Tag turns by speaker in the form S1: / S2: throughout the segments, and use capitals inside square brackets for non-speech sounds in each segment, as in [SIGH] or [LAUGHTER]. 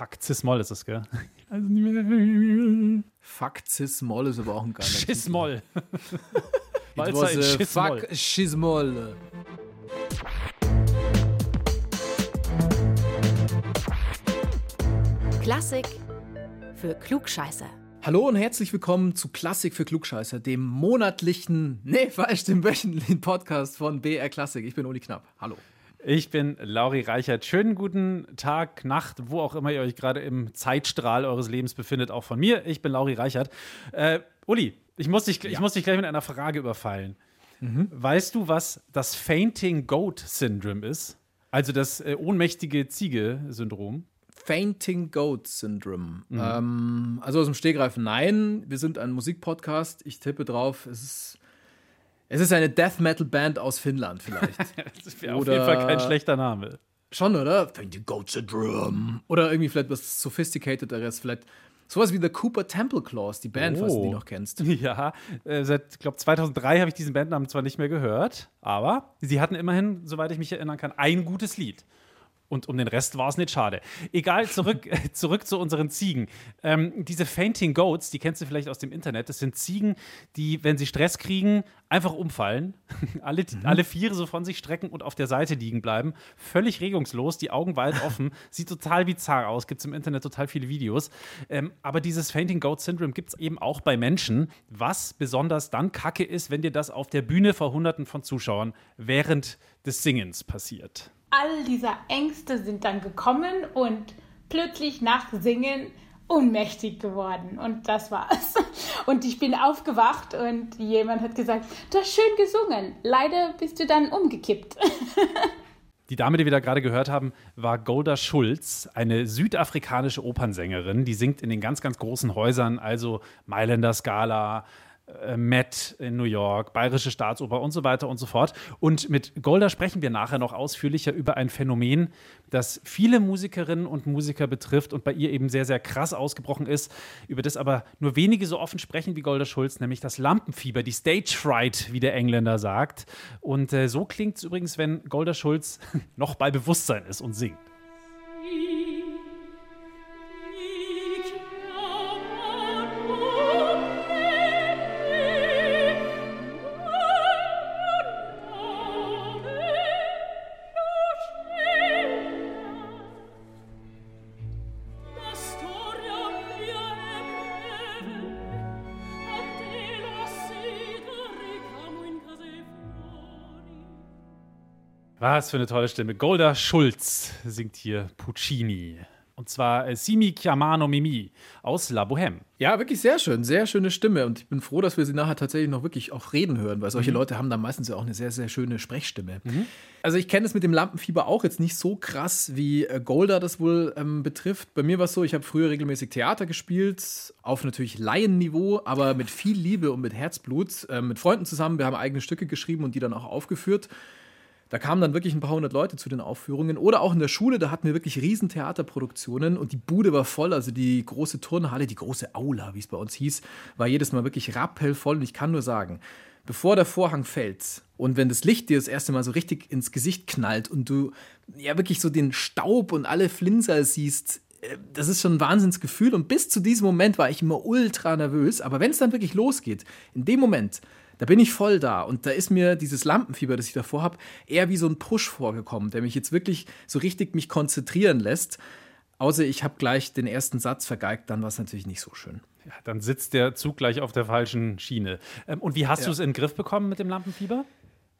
S1: Fuck, Cis-Moll ist es, gell? [LAUGHS]
S2: Fuck Cis-Moll ist aber auch ein geiler
S1: Schiss-Moll. [LAUGHS]
S2: It was a
S1: Schiss-Moll.
S2: fuck Schismoll.
S3: Klassik für Klugscheißer.
S2: Hallo und herzlich willkommen zu Klassik für Klugscheißer, dem monatlichen, nee, falsch, dem wöchentlichen Podcast von BR Klassik. Ich bin Uli Knapp. Hallo.
S1: Ich bin Lauri Reichert. Schönen guten Tag, Nacht, wo auch immer ihr euch gerade im Zeitstrahl eures Lebens befindet, auch von mir. Ich bin Lauri Reichert. Äh, Uli, ich muss, dich, ich muss dich gleich mit einer Frage überfallen. Weißt du, was das Fainting Goat Syndrome ist? Also das äh, ohnmächtige Ziege-Syndrom.
S2: Fainting Goat Syndrome. Ähm, also aus dem Stegreif, nein. Wir sind ein Musikpodcast. Ich tippe drauf, es ist, es ist eine Death Metal Band aus Finnland vielleicht. [LAUGHS]
S1: Das wäre auf jeden Fall kein schlechter Name.
S2: Schon, oder? Fainting Goat Syndrome. Oder irgendwie vielleicht was Sophisticatederes, vielleicht sowas wie The Cooper Temple Claws, die Band, falls du die
S1: Oh.
S2: noch kennst. [LAUGHS]
S1: Ja, äh, seit, glaube 2003 habe ich diesen Bandnamen zwar nicht mehr gehört, aber sie hatten immerhin, soweit ich mich erinnern kann, ein gutes Lied. Und um den Rest war es nicht schade. Egal, zurück, [LAUGHS] zurück zu unseren Ziegen. Ähm, diese Fainting Goats, die kennst du vielleicht aus dem Internet. Das sind Ziegen, die, wenn sie Stress kriegen, einfach umfallen. [LAUGHS] alle, alle Viere so von sich strecken und auf der Seite liegen bleiben. Völlig regungslos, die Augen weit [LAUGHS] offen. Sieht total bizarr aus. Gibt es im Internet total viele Videos. Ähm, aber dieses Fainting Goat Syndrome gibt es eben auch bei Menschen, was besonders dann kacke ist, wenn dir das auf der Bühne vor Hunderten von Zuschauern während des Singens passiert.
S4: All diese Ängste sind dann gekommen und plötzlich nach Singen ohnmächtig geworden. Und das war's. [LAUGHS] Und ich bin aufgewacht und jemand hat gesagt, du hast schön gesungen. Leider bist du dann umgekippt. [LAUGHS]
S1: Die Dame, die wir da gerade gehört haben, war Golda Schulz, eine südafrikanische Opernsängerin. Die singt in den ganz, ganz großen Häusern, also Mailänder Scala, Met in New York, Bayerische Staatsoper und so weiter und so fort. Und mit Golda sprechen wir nachher noch ausführlicher über ein Phänomen, das viele Musikerinnen und Musiker betrifft und bei ihr eben sehr, sehr krass ausgebrochen ist, über das aber nur wenige so offen sprechen wie Golda Schulz, nämlich das Lampenfieber, die Stage Fright, wie der Engländer sagt. Und äh, so klingt es übrigens, wenn Golda Schulz [LAUGHS] noch bei Bewusstsein ist und singt. Was für eine tolle Stimme. Golda Schulz singt hier Puccini. Und zwar äh, Simi Chiamano Mimi aus La Bohème.
S2: Ja, wirklich sehr schön, sehr schöne Stimme. Und ich bin froh, dass wir sie nachher tatsächlich noch wirklich auch reden hören, weil
S1: Mhm.
S2: solche Leute haben dann meistens ja auch eine sehr, sehr schöne Sprechstimme. Also ich kenne es mit dem Lampenfieber auch jetzt nicht so krass, wie äh, Golda das wohl ähm, betrifft. Bei mir war es so, ich habe früher regelmäßig Theater gespielt, auf natürlich Laienniveau, aber mit viel Liebe und mit Herzblut, äh, mit Freunden zusammen. Wir haben eigene Stücke geschrieben und die dann auch aufgeführt. Da kamen dann wirklich ein paar hundert Leute zu den Aufführungen. Oder auch in der Schule, da hatten wir wirklich riesen Theaterproduktionen und die Bude war voll. Also die große Turnhalle, die große Aula, wie es bei uns hieß, war jedes Mal wirklich rappellvoll. Und ich kann nur sagen, bevor der Vorhang fällt und wenn das Licht dir das erste Mal so richtig ins Gesicht knallt und du ja wirklich so den Staub und alle Flinser siehst, äh, das ist schon ein Wahnsinnsgefühl. Und bis zu diesem Moment war ich immer ultra nervös. Aber wenn es dann wirklich losgeht, in dem Moment, da bin ich voll da. Und da ist mir dieses Lampenfieber, das ich davor habe, eher wie so ein Push vorgekommen, der mich jetzt wirklich so richtig mich konzentrieren lässt. Außer ich habe gleich den ersten Satz vergeigt, dann war es natürlich nicht so schön.
S1: Ja, dann sitzt der Zug gleich auf der falschen Schiene. Ähm, und wie hast
S2: Ja.
S1: du es in den Griff bekommen mit dem Lampenfieber?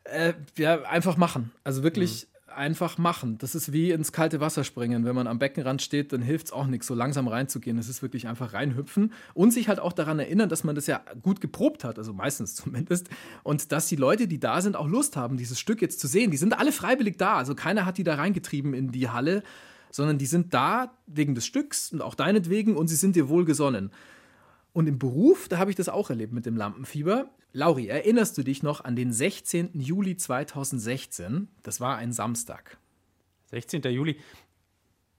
S2: Äh, ja, einfach machen. Also wirklich einfach machen. Das ist wie ins kalte Wasser springen. Wenn man am Beckenrand steht, dann hilft es auch nichts, so langsam reinzugehen. Es ist wirklich einfach reinhüpfen und sich halt auch daran erinnern, dass man das ja gut geprobt hat, also meistens [LAUGHS] zumindest. Und dass die Leute, die da sind, auch Lust haben, dieses Stück jetzt zu sehen. Die sind alle freiwillig da. Also keiner hat die da reingetrieben in die Halle, sondern die sind da wegen des Stücks und auch deinetwegen und sie sind dir wohlgesonnen. Und im Beruf, da habe ich das auch erlebt mit dem Lampenfieber. Lauri, erinnerst du dich noch an den 16. Juli 2016? Das war ein Samstag.
S1: 16. Juli.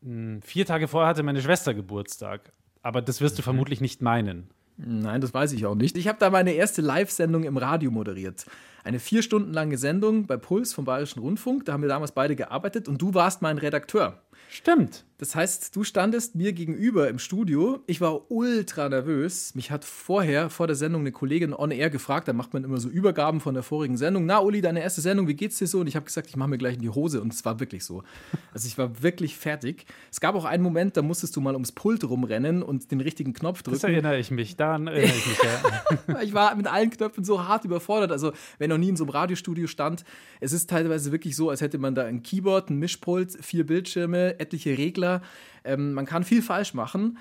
S1: Hm, Vier Tage vorher hatte meine Schwester Geburtstag. Aber das wirst du vermutlich nicht meinen.
S2: Nein, das weiß ich auch nicht. Ich habe da meine erste Live-Sendung im Radio moderiert. Eine vier Stunden lange Sendung bei Puls vom Bayerischen Rundfunk. Da haben wir damals beide gearbeitet und du warst mein Redakteur.
S1: Stimmt.
S2: Das heißt, du standest mir gegenüber im Studio. Ich war ultra nervös. Mich hat vorher, vor der Sendung, eine Kollegin on air gefragt. Da macht man immer so Übergaben von der vorigen Sendung. Na, Uli, deine erste Sendung, wie geht's dir so? Und ich habe gesagt, ich mache mir gleich in die Hose. Und es war wirklich so. Also ich war wirklich fertig. Es gab auch einen Moment, da musstest du mal ums Pult rumrennen und den richtigen Knopf
S1: Das
S2: drücken.
S1: erinnere ich mich. Daran erinnere ich mich. Ja. [LAUGHS]
S2: Ich war mit allen Knöpfen so hart überfordert. Also, wer noch nie in so einem Radiostudio stand, es ist teilweise wirklich so, als hätte man da ein Keyboard, ein Mischpult, vier Bildschirme, etliche Regler. Ähm, man kann viel falsch machen.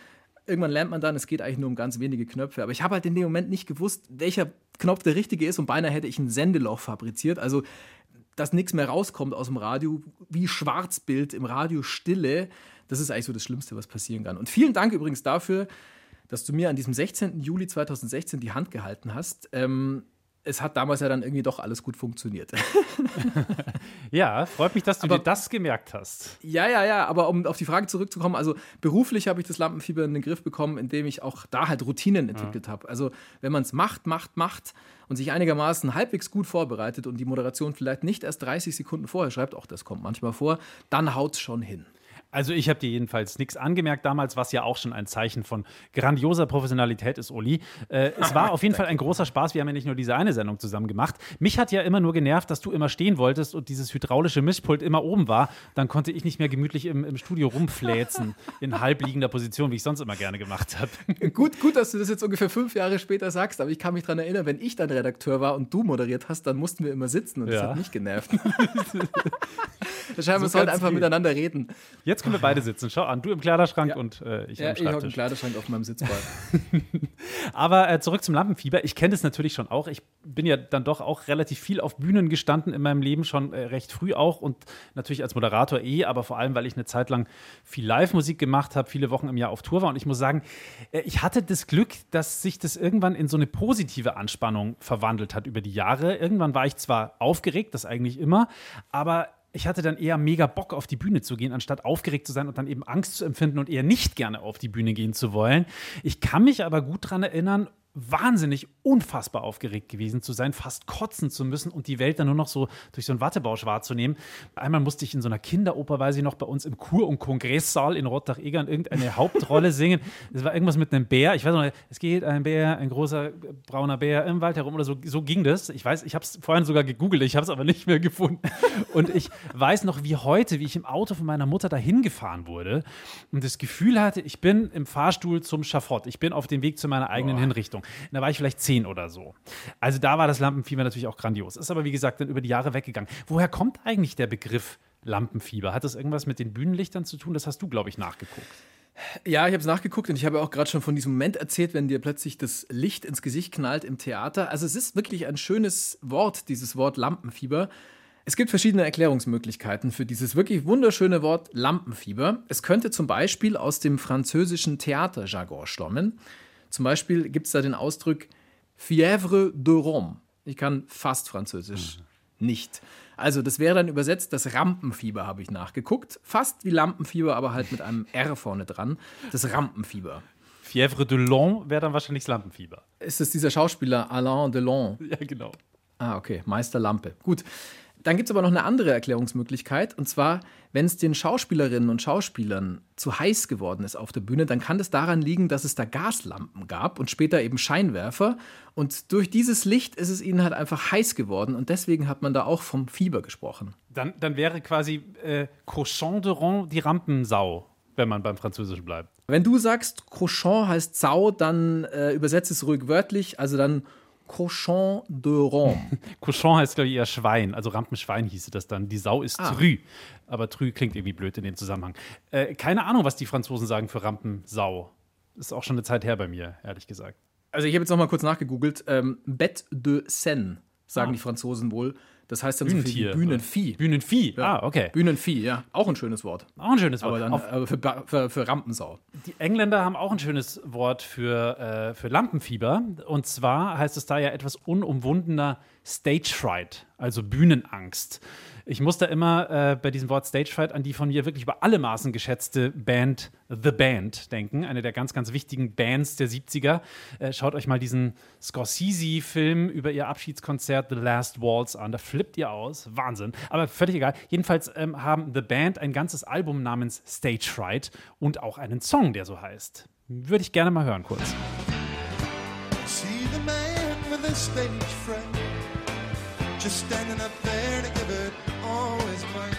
S2: Irgendwann lernt man dann, es geht eigentlich nur um ganz wenige Knöpfe. Aber ich habe halt in dem Moment nicht gewusst, welcher Knopf der richtige ist und beinahe hätte ich ein Sendeloch fabriziert. Also, dass nichts mehr rauskommt aus dem Radio, wie Schwarzbild im Radio Stille. Das ist eigentlich so das Schlimmste, was passieren kann. Und vielen Dank übrigens dafür, dass du mir an diesem 16. Juli 2016 die Hand gehalten hast. Ähm, es hat damals ja dann irgendwie doch alles gut funktioniert. [LAUGHS]
S1: ja, freut mich, dass du
S2: Aber-
S1: dir das gemerkt hast.
S2: ja, ja, ja, aber um auf die Frage zurückzukommen, also beruflich habe ich das Lampenfieber in den Griff bekommen, indem ich auch da halt Routinen entwickelt habe. Also wenn man es macht, macht, macht und sich einigermaßen halbwegs gut vorbereitet und die Moderation vielleicht nicht erst 30 Sekunden vorher schreibt, auch das kommt manchmal vor, dann haut es schon hin.
S1: Also ich habe dir jedenfalls nichts angemerkt damals, was ja auch schon ein Zeichen von grandioser Professionalität ist, Uli. Äh, es [LAUGHS] war auf jeden Fall ein großer Spaß. Wir haben ja nicht nur diese eine Sendung zusammen gemacht. Mich hat ja immer nur genervt, dass du immer stehen wolltest und dieses hydraulische Mischpult immer oben war. Dann konnte ich nicht mehr gemütlich im, im Studio rumfläzen [LAUGHS] in halbliegender Position, wie ich sonst immer gerne gemacht habe. [LAUGHS]
S2: Gut, gut, dass du das jetzt ungefähr fünf Jahre später sagst, aber ich kann mich daran erinnern, wenn ich dann Redakteur war und du moderiert hast, dann mussten wir immer sitzen und das
S1: Ja.
S2: hat mich genervt. wir
S1: So
S2: sollten
S1: kann's
S2: einfach
S1: gehen.
S2: miteinander reden.
S1: Jetzt können wir beide sitzen. Schau an, du im Kleiderschrank
S2: Ja.
S1: und äh, ich
S2: Ja,
S1: am
S2: ich hocke im
S1: Schreibtisch.
S2: Kleiderschrank auf meinem Sitzball. [LAUGHS]
S1: Aber äh, zurück zum Lampenfieber. Ich kenne das natürlich schon auch. Ich bin ja dann doch auch relativ viel auf Bühnen gestanden in meinem Leben, schon äh, recht früh auch und natürlich als Moderator eh, aber vor allem, weil ich eine Zeit lang viel Live-Musik gemacht habe, viele Wochen im Jahr auf Tour war. Und ich muss sagen, äh, ich hatte das Glück, dass sich das irgendwann in so eine positive Anspannung verwandelt hat über die Jahre. Irgendwann war ich zwar aufgeregt, das eigentlich immer, aber ich hatte dann eher mega Bock auf die Bühne zu gehen, anstatt aufgeregt zu sein und dann eben Angst zu empfinden und eher nicht gerne auf die Bühne gehen zu wollen. Ich kann mich aber gut daran erinnern, wahnsinnig unfassbar aufgeregt gewesen zu sein, fast kotzen zu müssen und die Welt dann nur noch so durch so einen Wattebausch wahrzunehmen. Einmal musste ich in so einer Kinderoper, weiß ich noch, bei uns im Kur- und Kongresssaal in Rottach-Egern irgendeine [LAUGHS] Hauptrolle singen. Es war irgendwas mit einem Bär. Ich weiß noch, es geht ein Bär, ein großer brauner Bär im Wald herum oder so. So ging das. Ich weiß, ich habe es vorhin sogar gegoogelt, ich habe es aber nicht mehr gefunden. [LAUGHS] Und ich weiß noch wie heute, wie ich im Auto von meiner Mutter dahin gefahren wurde und das Gefühl hatte, ich bin im Fahrstuhl zum Schafott. Ich bin auf dem Weg zu meiner eigenen Hinrichtung. Da war ich vielleicht zehn oder so. Also da war das Lampenfieber natürlich auch grandios. Ist aber wie gesagt dann über die Jahre weggegangen. Woher kommt eigentlich der Begriff Lampenfieber? Hat das irgendwas mit den Bühnenlichtern zu tun? Das hast du, glaube ich, nachgeguckt.
S2: Ja, ich habe es nachgeguckt und ich habe auch gerade schon von diesem Moment erzählt, wenn dir plötzlich das Licht ins Gesicht knallt im Theater. Also es ist wirklich ein schönes Wort, dieses Wort Lampenfieber. Es gibt verschiedene Erklärungsmöglichkeiten für dieses wirklich wunderschöne Wort Lampenfieber. Es könnte zum Beispiel aus dem französischen Theaterjargon stammen. Zum Beispiel gibt es da den Ausdruck Fièvre de Rome. Ich kann fast Französisch nicht. Also das wäre dann übersetzt das Rampenfieber, habe ich nachgeguckt. Fast wie Lampenfieber, aber halt mit einem R vorne dran. Das Rampenfieber.
S1: Fièvre de Long wäre dann wahrscheinlich das Lampenfieber.
S2: Ist es dieser Schauspieler Alain Delon?
S1: Ja, genau.
S2: Ah, okay, Meister Lampe. Gut. Dann gibt es aber noch eine andere Erklärungsmöglichkeit. Und zwar, wenn es den Schauspielerinnen und Schauspielern zu heiß geworden ist auf der Bühne, dann kann das daran liegen, dass es da Gaslampen gab und später eben Scheinwerfer. Und durch dieses Licht ist es ihnen halt einfach heiß geworden. Und deswegen hat man da auch vom Fieber gesprochen.
S1: Dann, dann wäre quasi äh, Cochon de Rond die Rampensau, wenn man beim Französischen bleibt.
S2: Wenn du sagst, Crochon heißt Sau, dann äh, übersetze es ruhig wörtlich, also dann Cochon de Rome. [LAUGHS]
S1: Cochon heißt, glaube ich, eher Schwein. Also Rampenschwein hieße das dann. Die Sau ist
S2: Ah.
S1: Trü. Aber Trü klingt irgendwie blöd in dem Zusammenhang. Äh, keine Ahnung, was die Franzosen sagen für Rampensau. Ist auch schon eine Zeit her bei mir, ehrlich gesagt.
S2: Also ich habe jetzt noch mal kurz nachgegoogelt. Ähm, Bête de Seine, sagen
S1: Ah.
S2: die Franzosen wohl. Das heißt dann so viel
S1: Bühnentier.
S2: Bühnenvieh.
S1: Bühnenvieh. Ah, okay.
S2: Bühnenvieh, ja. Auch ein schönes Wort.
S1: Auch ein schönes Wort.
S2: Aber dann aber für, Ba- für, für Rampensau.
S1: die Engländer haben auch ein schönes Wort für, äh, für Lampenfieber. Und zwar heißt es da ja etwas unumwundener Stage Fright, also Bühnenangst. Ich muss da immer äh, bei diesem Wort Stage Fright an die von mir wirklich über alle Maßen geschätzte Band The Band denken. Eine der ganz, ganz wichtigen Bands der 70er. Äh, schaut euch mal diesen Scorsese-Film über ihr Abschiedskonzert The Last Waltz an. Da flippt ihr aus. Wahnsinn. Aber völlig egal. Jedenfalls ähm, haben The Band ein ganzes Album namens Stage Fright und auch einen Song, der so heißt. Würde ich gerne mal hören kurz.
S5: See the man with the stage fright, just standing up there to give it all his might.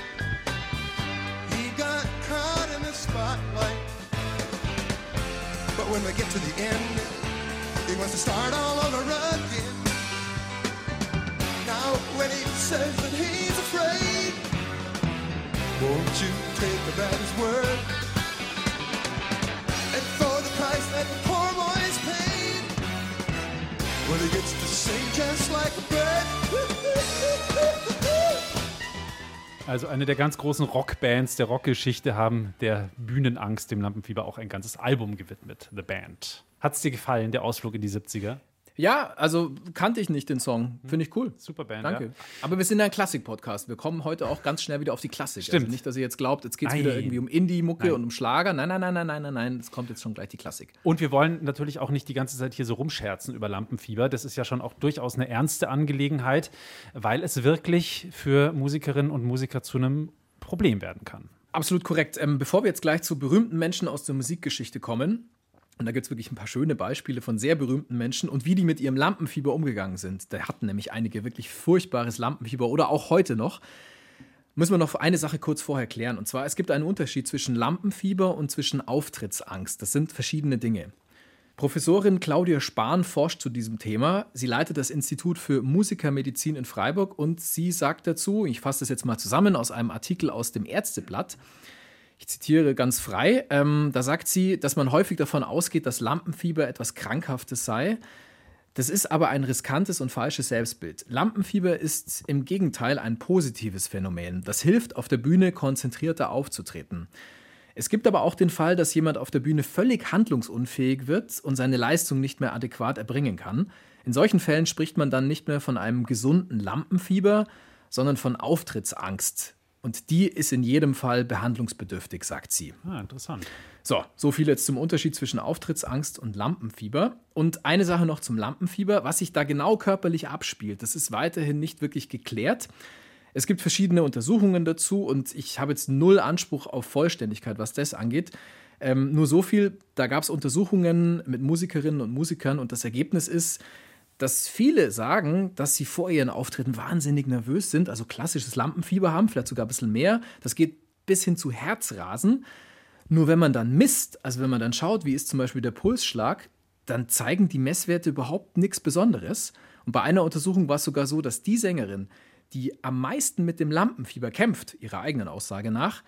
S5: He got caught in the spotlight, but when we get to the end, he wants to start all over again. Now, when he says that he's afraid, won't you take at his word? Well, he gets to sing just like a bird.
S1: Also eine der ganz großen Rockbands der Rockgeschichte haben der Bühnenangst, dem Lampenfieber, auch ein ganzes Album gewidmet, The Band. Hat es dir gefallen, der Ausflug in die 70er?
S2: Ja, also kannte ich nicht den Song. Finde ich cool.
S1: Super Band,
S2: Danke.
S1: ja.
S2: Aber wir sind ein Klassik-Podcast. Wir kommen heute auch ganz schnell wieder auf die Klassik.
S1: Stimmt.
S2: Also nicht, dass ihr jetzt glaubt, jetzt geht es wieder irgendwie um Indie-Mucke und um Schlager. Nein, nein, nein, nein, nein, nein, nein. Es kommt jetzt schon gleich die Klassik.
S1: Und wir wollen natürlich auch nicht die ganze Zeit hier so rumscherzen über Lampenfieber. Das ist ja schon auch durchaus eine ernste Angelegenheit, weil es wirklich für Musikerinnen und Musiker zu einem Problem werden kann.
S2: Absolut korrekt. Ähm, bevor wir jetzt gleich zu berühmten Menschen aus der Musikgeschichte kommen, und da gibt es wirklich ein paar schöne Beispiele von sehr berühmten Menschen und wie die mit ihrem Lampenfieber umgegangen sind. Da hatten nämlich einige wirklich furchtbares Lampenfieber oder auch heute noch. Müssen wir noch eine Sache kurz vorher klären. Und zwar, es gibt einen Unterschied zwischen Lampenfieber und zwischen Auftrittsangst. Das sind verschiedene Dinge. Professorin Claudia Spahn forscht zu diesem Thema. Sie leitet das Institut für Musikermedizin in Freiburg und sie sagt dazu, ich fasse das jetzt mal zusammen aus einem Artikel aus dem Ärzteblatt, ich zitiere ganz frei, ähm, da sagt sie, dass man häufig davon ausgeht, dass Lampenfieber etwas Krankhaftes sei. Das ist aber ein riskantes und falsches Selbstbild. Lampenfieber ist im Gegenteil ein positives Phänomen. Das hilft, auf der Bühne konzentrierter aufzutreten. Es gibt aber auch den Fall, dass jemand auf der Bühne völlig handlungsunfähig wird und seine Leistung nicht mehr adäquat erbringen kann. In solchen Fällen spricht man dann nicht mehr von einem gesunden Lampenfieber, sondern von Auftrittsangst. Und die ist in jedem Fall behandlungsbedürftig, sagt sie.
S1: Ah, interessant.
S2: So, so viel jetzt zum Unterschied zwischen Auftrittsangst und Lampenfieber. Und eine Sache noch zum Lampenfieber. Was sich da genau körperlich abspielt, das ist weiterhin nicht wirklich geklärt. Es gibt verschiedene Untersuchungen dazu und ich habe jetzt null Anspruch auf Vollständigkeit, was das angeht. Ähm, nur so viel, da gab es Untersuchungen mit Musikerinnen und Musikern und das Ergebnis ist, dass viele sagen, dass sie vor ihren Auftritten wahnsinnig nervös sind, also klassisches Lampenfieber haben, vielleicht sogar ein bisschen mehr. Das geht bis hin zu Herzrasen. Nur wenn man dann misst, also wenn man dann schaut, wie ist zum Beispiel der Pulsschlag, dann zeigen die Messwerte überhaupt nichts Besonderes. Und bei einer Untersuchung war es sogar so, dass die Sängerin, die am meisten mit dem Lampenfieber kämpft, ihrer eigenen Aussage nach,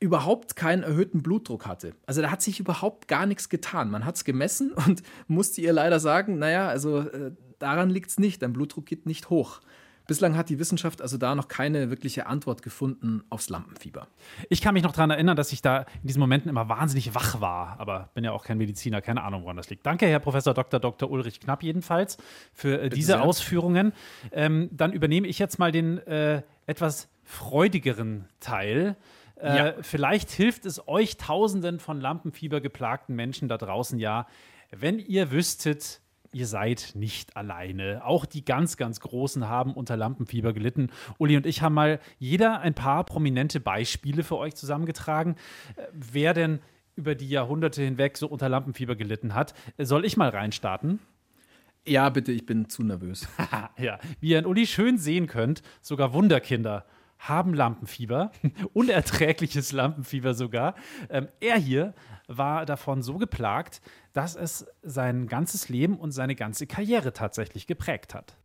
S2: überhaupt keinen erhöhten Blutdruck hatte. Also da hat sich überhaupt gar nichts getan. Man hat es gemessen und [LAUGHS] musste ihr leider sagen, naja, also äh, daran liegt es nicht, dein Blutdruck geht nicht hoch. Bislang hat die Wissenschaft also da noch keine wirkliche Antwort gefunden aufs Lampenfieber.
S1: Ich kann mich noch daran erinnern, dass ich da in diesen Momenten immer wahnsinnig wach war, aber bin ja auch kein Mediziner, keine Ahnung, woran das liegt. Danke, Herr Professor Dr. Dr. Ulrich Knapp jedenfalls für äh, diese. Ausführungen. Ähm, dann übernehme ich jetzt mal den äh, etwas freudigeren Teil. Äh,
S2: Ja.
S1: Vielleicht hilft es euch Tausenden von Lampenfieber geplagten Menschen da draußen ja, wenn ihr wüsstet, ihr seid nicht alleine. Auch die ganz, ganz Großen haben unter Lampenfieber gelitten. Uli und ich haben mal jeder ein paar prominente Beispiele für euch zusammengetragen, äh, wer denn über die Jahrhunderte hinweg so unter Lampenfieber gelitten hat. Äh, Soll ich mal reinstarten?
S2: Ja, bitte, ich bin zu nervös. [LAUGHS]
S1: ja, wie ihr an Uli schön sehen könnt, sogar Wunderkinder haben Lampenfieber, [LAUGHS] unerträgliches Lampenfieber sogar. Ähm, er hier war davon so geplagt, dass es sein ganzes Leben und seine ganze Karriere tatsächlich geprägt hat.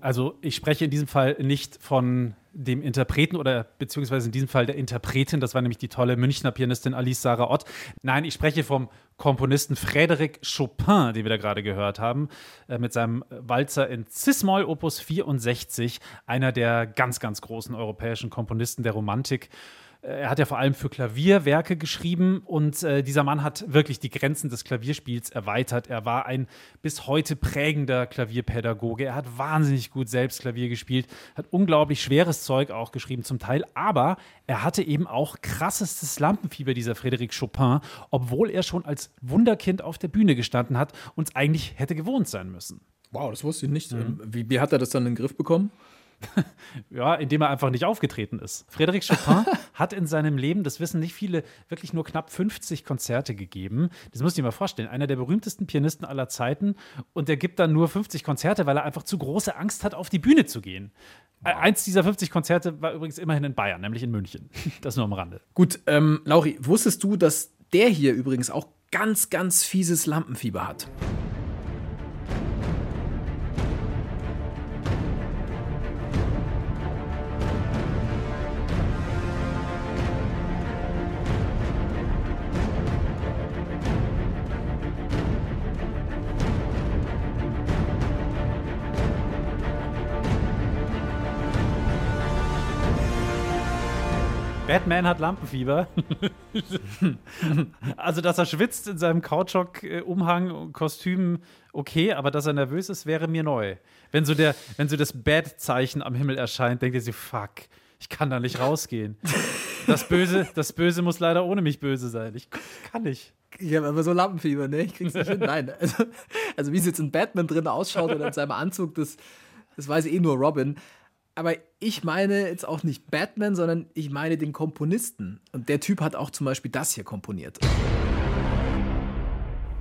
S1: Also ich spreche in diesem Fall nicht von dem Interpreten oder beziehungsweise in diesem Fall der Interpretin, das war nämlich die tolle Münchner Pianistin Alice Sarah Ott. Nein, ich spreche vom Komponisten Frédéric Chopin, den wir da gerade gehört haben, äh, mit seinem Walzer in Cis-Moll Opus 64, einer der ganz, ganz großen europäischen Komponisten der Romantik. Äh, Er hat ja vor allem für Klavier Werke geschrieben und äh, dieser Mann hat wirklich die Grenzen des Klavierspiels erweitert. Er war ein bis heute prägender Klavierpädagoge. Er hat wahnsinnig gut selbst Klavier gespielt, hat unglaublich schweres Zeug auch geschrieben zum Teil, aber er hatte eben auch krassestes Lampenfieber, dieser Frédéric Chopin, obwohl er schon als Wunderkind auf der Bühne gestanden hat und es eigentlich hätte gewohnt sein müssen.
S2: Wow, das wusste ich nicht. Wie, wie hat er das dann in den Griff bekommen? [LAUGHS]
S1: Ja, indem er einfach nicht aufgetreten ist. Frédéric Chopin [LAUGHS] hat in seinem Leben, das wissen nicht viele, wirklich nur knapp 50 Konzerte gegeben. Das musst du dir mal vorstellen. Einer der berühmtesten Pianisten aller Zeiten und der gibt dann nur 50 Konzerte, weil er einfach zu große Angst hat, auf die Bühne zu gehen. Äh, Eins dieser 50 Konzerte war übrigens immerhin in Bayern, nämlich in München. [LAUGHS] Das nur am Rande.
S2: Gut, ähm, Lauri, wusstest du, dass der hier übrigens auch ganz, ganz fieses Lampenfieber hat?
S1: Batman hat Lampenfieber. [LAUGHS] also, dass er schwitzt in seinem Kautschuk-Umhang, Kostüm, okay, aber dass er nervös ist, wäre mir neu. Wenn so, der, wenn so das Bad-Zeichen am Himmel erscheint, denkt er sich, fuck, ich kann da nicht rausgehen. Das Böse, das Böse muss leider ohne mich böse sein. Ich kann nicht.
S2: Ich habe aber so Lampenfieber, ne? Ich krieg's nicht hin. Nein. Also, also wie es jetzt in Batman drin ausschaut oder in seinem Anzug, das, das weiß eh nur Robin. Aber ich meine jetzt auch nicht Batman, sondern ich meine den Komponisten. Und der Typ hat auch zum Beispiel das hier komponiert.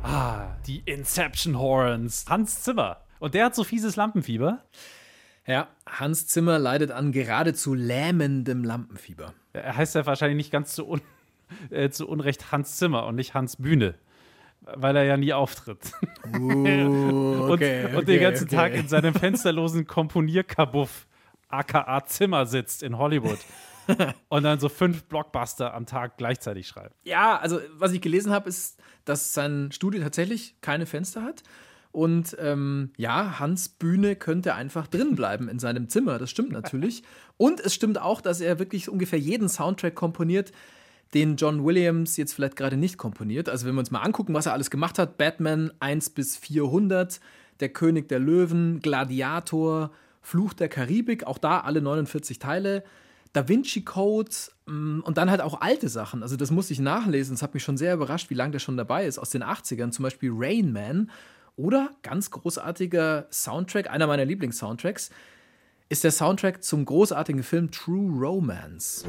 S1: Ah, die Inception Horns. Hans Zimmer. Und der hat so fieses Lampenfieber.
S2: Ja, Hans Zimmer leidet an geradezu lähmendem Lampenfieber.
S1: Er heißt ja wahrscheinlich nicht ganz zu, un [LAUGHS] äh, zu Unrecht Hans Zimmer und nicht Hans Bühne. Weil er ja nie auftritt.
S2: Uh, [LAUGHS]
S1: und,
S2: okay,
S1: und den
S2: okay,
S1: ganzen
S2: okay.
S1: Tag in seinem fensterlosen Komponierkabuff, aka Zimmer, sitzt in Hollywood. [LAUGHS] und dann so fünf Blockbuster am Tag gleichzeitig schreibt.
S2: Ja, also was ich gelesen habe, ist, dass sein Studio tatsächlich keine Fenster hat. Und ähm, ja, Hans Bühne könnte einfach drin bleiben in seinem Zimmer. Das stimmt natürlich. [LAUGHS] Und es stimmt auch, dass er wirklich ungefähr jeden Soundtrack komponiert, den John Williams jetzt vielleicht gerade nicht komponiert. Also wenn wir uns mal angucken, was er alles gemacht hat. Batman 1 bis 400, Der König der Löwen, Gladiator, Fluch der Karibik, auch da alle 49 Teile. Da Vinci Code mm, und dann halt auch alte Sachen. Also das muss ich nachlesen. Das hat mich schon sehr überrascht, wie lange der schon dabei ist. Aus den 80ern, zum Beispiel Rain Man. Oder ganz großartiger Soundtrack, einer meiner Lieblingssoundtracks, ist der Soundtrack zum großartigen Film True Romance.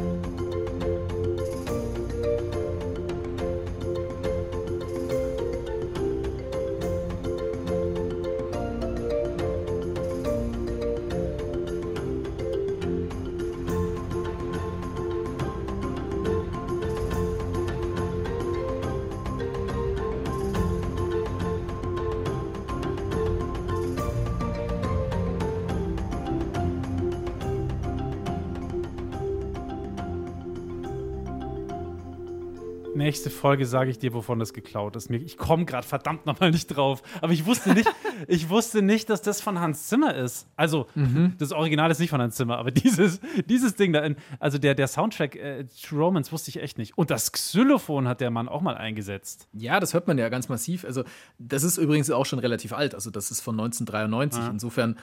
S1: Nächste Folge sage ich dir, wovon das geklaut ist. Ich komme gerade verdammt nochmal nicht drauf. Aber ich wusste nicht, [LAUGHS] ich wusste nicht, dass das von Hans Zimmer ist. Also, das Original ist nicht von Hans Zimmer, aber dieses, dieses Ding da, in, also der, der Soundtrack äh, True Romance wusste ich echt nicht. Und das Xylophon hat der Mann auch mal eingesetzt.
S2: Ja, das hört man ja ganz massiv. Also, das ist übrigens auch schon relativ alt. Also, das ist von 1993. Insofern,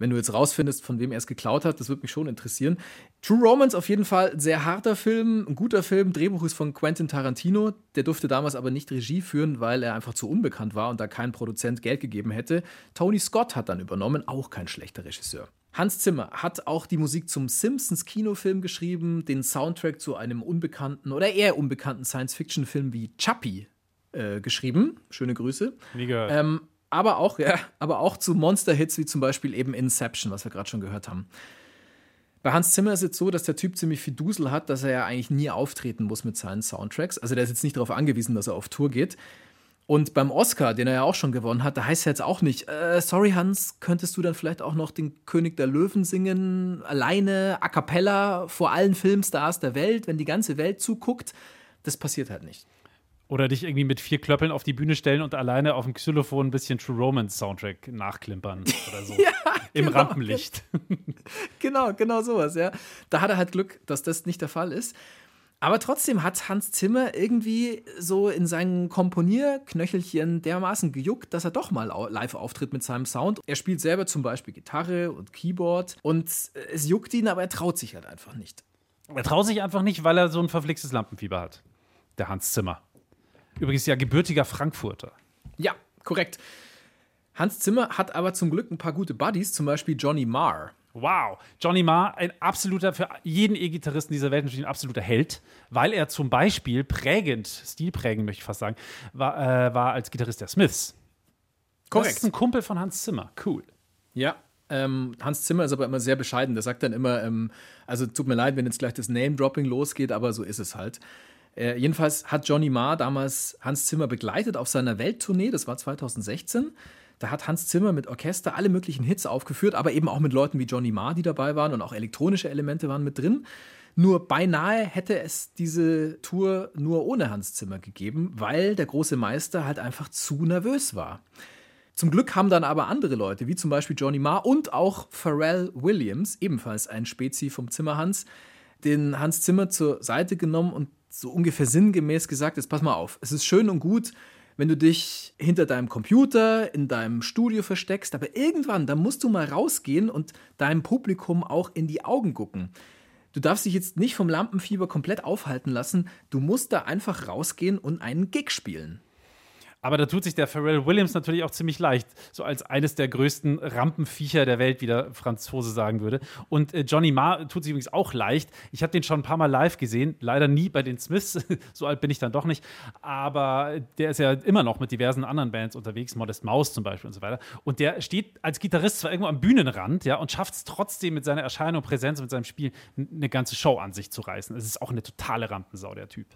S2: wenn du jetzt rausfindest, von wem er es geklaut hat, das würde mich schon interessieren. True Romance auf jeden Fall sehr harter Film, ein guter Film. Drehbuch ist von Quentin Tarantino. Der durfte damals aber nicht Regie führen, weil er einfach zu unbekannt war und da kein Produzent Geld gegeben hätte. Tony Scott hat dann übernommen, auch kein schlechter Regisseur. Hans Zimmer hat auch die Musik zum Simpsons Kinofilm geschrieben, den Soundtrack zu einem unbekannten oder eher unbekannten Science-Fiction-Film wie Chappie äh, geschrieben. Schöne Grüße.
S1: Wie gehört.
S2: Ähm, aber auch, [LAUGHS] ja, aber auch zu Monster-Hits wie zum Beispiel eben Inception, was wir gerade schon gehört haben. Bei Hans Zimmer ist es so, dass der Typ ziemlich viel Dusel hat, dass er ja eigentlich nie auftreten muss mit seinen Soundtracks. Also der ist jetzt nicht darauf angewiesen, dass er auf Tour geht. Und beim Oscar, den er ja auch schon gewonnen hat, da heißt es jetzt auch nicht, äh, sorry Hans, könntest du dann vielleicht auch noch den König der Löwen singen, alleine, a cappella, vor allen Filmstars der Welt, wenn die ganze Welt zuguckt? Das passiert halt nicht.
S1: Oder dich irgendwie mit vier Klöppeln auf die Bühne stellen und alleine auf dem Xylophon ein bisschen True Romance Soundtrack nachklimpern oder so. [LAUGHS] Im
S2: genau.
S1: Rampenlicht. [LAUGHS]
S2: Genau, genau sowas, ja. Da hat er halt Glück, dass das nicht der Fall ist. Aber trotzdem hat Hans Zimmer irgendwie so in seinen Komponierknöchelchen dermaßen gejuckt, dass er doch mal live auftritt mit seinem Sound. Er spielt selber zum Beispiel Gitarre und Keyboard und es juckt ihn, aber er traut sich halt einfach nicht.
S1: Er traut sich einfach nicht, weil er so ein verflixtes Lampenfieber hat. Der Hans Zimmer. Übrigens ja gebürtiger Frankfurter.
S2: Ja, korrekt. Hans Zimmer hat aber zum Glück ein paar gute Buddies, zum Beispiel Johnny Marr.
S1: Wow, Johnny Marr, ein absoluter, für jeden E-Gitarristen dieser Welt natürlich ein absoluter Held, weil er zum Beispiel prägend, stilprägend möchte ich fast sagen, war, äh, war als Gitarrist der Smiths. Das ist ein Kumpel von Hans Zimmer. Cool.
S2: Ja. Ähm, Hans Zimmer ist aber immer sehr bescheiden. Der sagt dann immer, ähm, also tut mir leid, wenn jetzt gleich das Name-Dropping losgeht, aber so ist es halt. Äh, jedenfalls hat Johnny Marr damals Hans Zimmer begleitet auf seiner Welttournee, das war 2016. Da hat Hans Zimmer mit Orchester alle möglichen Hits aufgeführt, aber eben auch mit Leuten wie Johnny Marr, die dabei waren und auch elektronische Elemente waren mit drin. Nur beinahe hätte es diese Tour nur ohne Hans Zimmer gegeben, weil der große Meister halt einfach zu nervös war. Zum Glück haben dann aber andere Leute, wie zum Beispiel Johnny Marr und auch Pharrell Williams, ebenfalls ein Spezi vom Zimmerhans, den Hans Zimmer zur Seite genommen und so ungefähr sinngemäß gesagt, jetzt pass mal auf, es ist schön und gut, wenn du dich hinter deinem Computer in deinem Studio versteckst, aber irgendwann, da musst du mal rausgehen und deinem Publikum auch in die Augen gucken. Du darfst dich jetzt nicht vom Lampenfieber komplett aufhalten lassen, du musst da einfach rausgehen und einen Gig spielen.
S1: Aber da tut sich der Pharrell Williams natürlich auch ziemlich leicht, so als eines der größten Rampenviecher der Welt, wie der Franzose sagen würde. Und äh, Johnny Marr tut sich übrigens auch leicht. Ich habe den schon ein paar Mal live gesehen, leider nie bei den Smiths, [LAUGHS] so alt bin ich dann doch nicht. Aber der ist ja immer noch mit diversen anderen Bands unterwegs, Modest Mouse zum Beispiel und so weiter. Und der steht als Gitarrist zwar irgendwo am Bühnenrand, ja, und schafft es trotzdem mit seiner Erscheinung, Präsenz, mit seinem Spiel eine ganze Show an sich zu reißen. Es ist auch eine totale Rampensau, der Typ.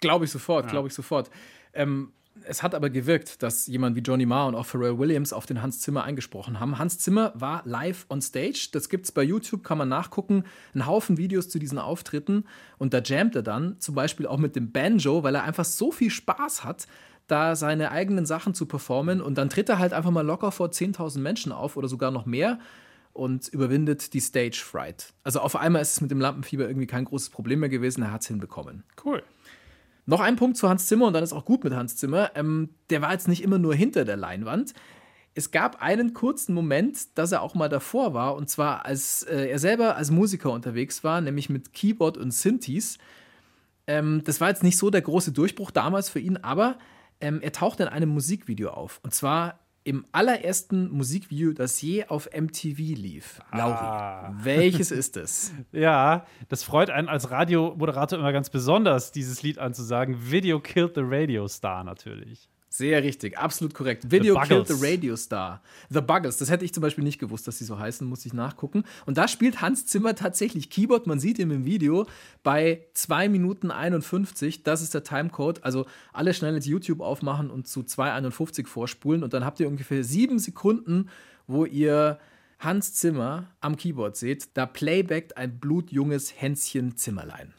S2: Glaube ich sofort, glaube ich sofort. Ähm, es hat aber gewirkt, dass jemand wie Johnny Marr und auch Pharrell Williams auf den Hans Zimmer eingesprochen haben. Hans Zimmer war live on stage. Das gibt's bei YouTube, kann man nachgucken. Ein Haufen Videos zu diesen Auftritten. Und da jammt er dann zum Beispiel auch mit dem Banjo, weil er einfach so viel Spaß hat, da seine eigenen Sachen zu performen. Und dann tritt er halt einfach mal locker vor 10.000 Menschen auf oder sogar noch mehr und überwindet die Stage Fright. Also auf einmal ist es mit dem Lampenfieber irgendwie kein großes Problem mehr gewesen. Er hat's hinbekommen.
S1: Cool.
S2: Noch ein Punkt zu Hans Zimmer und dann ist auch gut mit Hans Zimmer. Ähm, der war jetzt nicht immer nur hinter der Leinwand. Es gab einen kurzen Moment, dass er auch mal davor war, und zwar als äh, er selber als Musiker unterwegs war, nämlich mit Keyboard und Synthes. Ähm, das war jetzt nicht so der große Durchbruch damals für ihn, aber ähm, er tauchte in einem Musikvideo auf. Und zwar im allerersten Musikvideo, das je auf MTV lief. Lauri, welches [LAUGHS] ist es?
S1: Ja, das freut einen als Radiomoderator immer ganz besonders, dieses Lied anzusagen. Video killed the Radio Star natürlich.
S2: Sehr richtig, absolut korrekt. Video
S1: The
S2: Killed the Radio Star. The Buggles, das hätte ich zum Beispiel nicht gewusst, dass sie so heißen, muss ich nachgucken. Und da spielt Hans Zimmer tatsächlich Keyboard. Man sieht ihn im Video bei 2 Minuten 51. Das ist der Timecode. Also alle schnell ins YouTube aufmachen und zu 2,51 vorspulen. Und dann habt ihr ungefähr sieben Sekunden, wo ihr Hans Zimmer am Keyboard seht. Da playbackt ein blutjunges Hänschen Zimmerlein.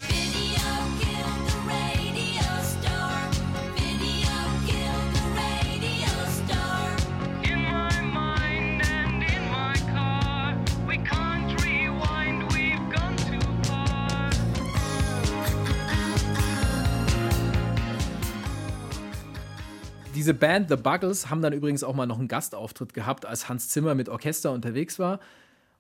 S2: Diese Band The Buggles haben dann übrigens auch mal noch einen Gastauftritt gehabt, als Hans Zimmer mit Orchester unterwegs war.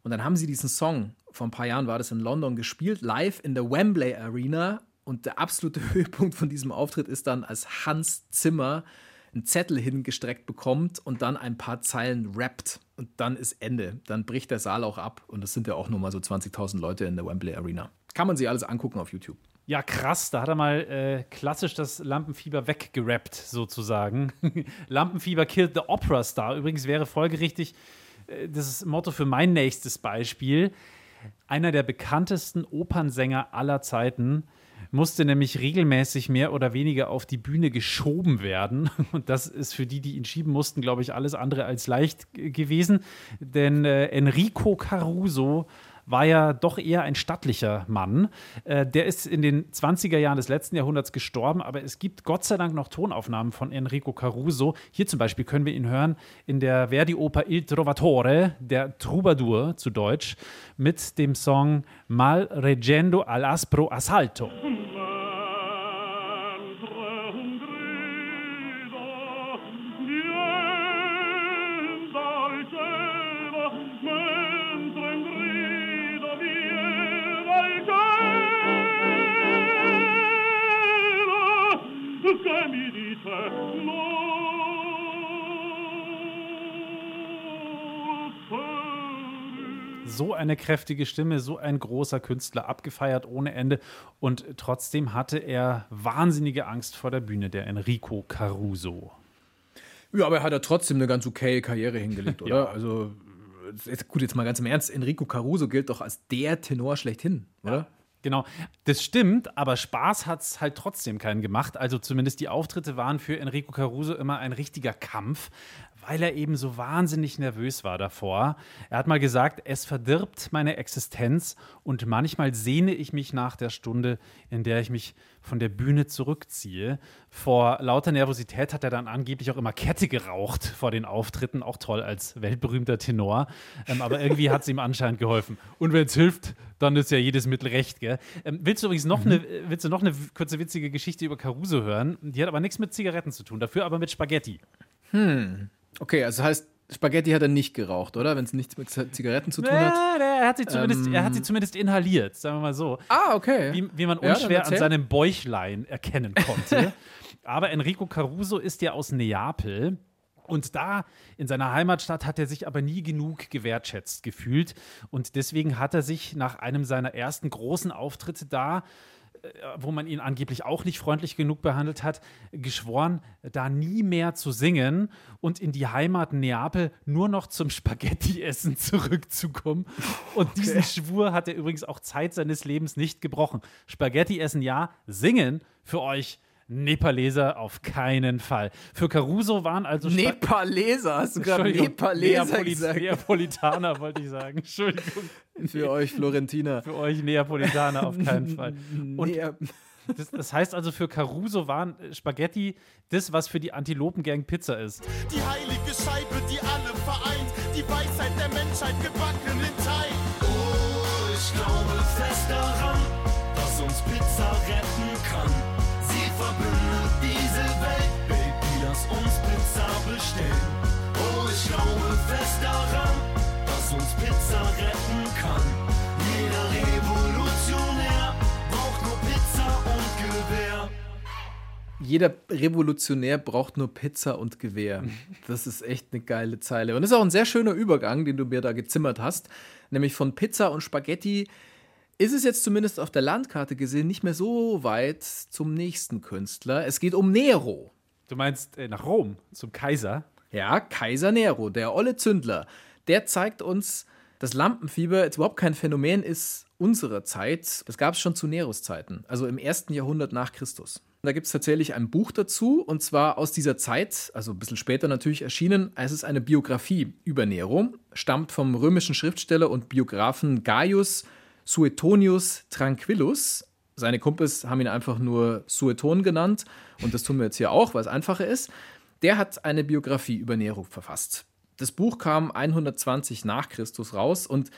S2: Und dann haben sie diesen Song, vor ein paar Jahren war das in London, gespielt, live in der Wembley Arena. Und der absolute [LAUGHS] Höhepunkt von diesem Auftritt ist dann, als Hans Zimmer einen Zettel hingestreckt bekommt und dann ein paar Zeilen rappt. Und dann ist Ende. Dann bricht der Saal auch ab. Und das sind ja auch nur mal so 20.000 Leute in der Wembley Arena. Kann man sich alles angucken auf YouTube.
S1: Ja, krass, da hat er mal äh, klassisch das Lampenfieber weggerappt, sozusagen. [LAUGHS] Lampenfieber killed the Opera Star. Übrigens wäre folgerichtig äh, das Motto für mein nächstes Beispiel. Einer der bekanntesten Opernsänger aller Zeiten musste nämlich regelmäßig mehr oder weniger auf die Bühne geschoben werden. [LAUGHS] Und das ist für die, die ihn schieben mussten, glaube ich, alles andere als leicht g- gewesen. Denn äh, Enrico Caruso war ja doch eher ein stattlicher Mann. Äh, der ist in den 20er Jahren des letzten Jahrhunderts gestorben, aber es gibt Gott sei Dank noch Tonaufnahmen von Enrico Caruso. Hier zum Beispiel können wir ihn hören in der Verdi-Oper Il Trovatore, der Troubadour zu Deutsch, mit dem Song Mal reggendo all'aspro assalto. So eine kräftige Stimme, so ein großer Künstler, abgefeiert ohne Ende. Und trotzdem hatte er wahnsinnige Angst vor der Bühne, der Enrico Caruso.
S2: Ja, aber er hat ja trotzdem eine ganz okay Karriere hingelegt, [LAUGHS] oder? Also, jetzt, gut, jetzt mal ganz im Ernst, Enrico Caruso gilt doch als der Tenor schlechthin, oder?
S1: Genau, das stimmt, aber Spaß hat es halt trotzdem keinen gemacht. Also zumindest die Auftritte waren für Enrico Caruso immer ein richtiger Kampf, weil er eben so wahnsinnig nervös war davor. Er hat mal gesagt, es verdirbt meine Existenz und manchmal sehne ich mich nach der Stunde, in der ich mich von der Bühne zurückziehe. Vor lauter Nervosität hat er dann angeblich auch immer Kette geraucht vor den Auftritten, auch toll als weltberühmter Tenor. Ähm, aber irgendwie hat es ihm anscheinend geholfen. Und wenn es hilft, dann ist ja jedes Mittel recht. Gell? Ähm, willst du übrigens noch, eine, willst du noch eine kurze witzige Geschichte über Caruso hören? Die hat aber nichts mit Zigaretten zu tun, dafür aber mit Spaghetti.
S2: Okay, also das heißt, Spaghetti hat er nicht geraucht, oder? Wenn es nichts mit Zigaretten zu tun hat.
S1: Ja, er, hat sie zumindest, er hat sie zumindest inhaliert, sagen wir mal so.
S2: Ah, okay.
S1: wie, wie man
S2: Ja,
S1: unschwer an
S2: erzähl.
S1: seinem Bäuchlein erkennen konnte. [LAUGHS] Aber Enrico Caruso ist ja aus Neapel. Und da in seiner Heimatstadt hat er sich aber nie genug gewertschätzt gefühlt. Und deswegen hat er sich nach einem seiner ersten großen Auftritte da, wo man ihn angeblich auch nicht freundlich genug behandelt hat, geschworen, da nie mehr zu singen und in die Heimat Neapel nur noch zum Spaghetti-Essen [LAUGHS] zurückzukommen. Und diesen Schwur hat er übrigens auch Zeit seines Lebens nicht gebrochen. Spaghetti essen ja, singen für euch Nepaleser auf keinen Fall. Für Caruso waren also
S2: Nepaleser, hast du gerade Nepaleser
S1: Neapoli-
S2: gesagt?
S1: Neapolitaner wollte ich sagen. Entschuldigung.
S2: Für euch Florentiner.
S1: Für euch Neapolitaner auf keinen Fall. Und das, das heißt also, für Caruso waren äh, Spaghetti das, was für die Antilopengang Pizza ist.
S6: Die heilige Scheibe, die alle vereint, die Weisheit der Menschheit gebacken dass uns Pizza retten kann. Jeder Revolutionär braucht nur Pizza und Gewehr.
S2: Jeder Revolutionär braucht nur Pizza und Gewehr. Das ist echt eine geile Zeile. Und das ist auch ein sehr schöner Übergang, den du mir da gezimmert hast. Nämlich von Pizza und Spaghetti ist es jetzt zumindest auf der Landkarte gesehen nicht mehr so weit zum nächsten Künstler. Es geht um Nero.
S1: Du meinst äh, nach Rom, zum Kaiser?
S2: Ja, Kaiser Nero, der olle Zündler. Der zeigt uns, dass Lampenfieber jetzt überhaupt kein Phänomen ist unserer Zeit. Das gab es schon zu Neros Zeiten, also im ersten Jahrhundert nach Christus. Da gibt es tatsächlich ein Buch dazu, und zwar aus dieser Zeit, also ein bisschen später natürlich erschienen. Es ist eine Biografie über Nero, stammt vom römischen Schriftsteller und Biografen Gaius Suetonius Tranquillus. Seine Kumpels haben ihn einfach nur Sueton genannt, und das tun wir jetzt hier auch, weil es einfacher ist. Der hat eine Biografie über Nero verfasst. Das Buch kam 120 nach Christus raus und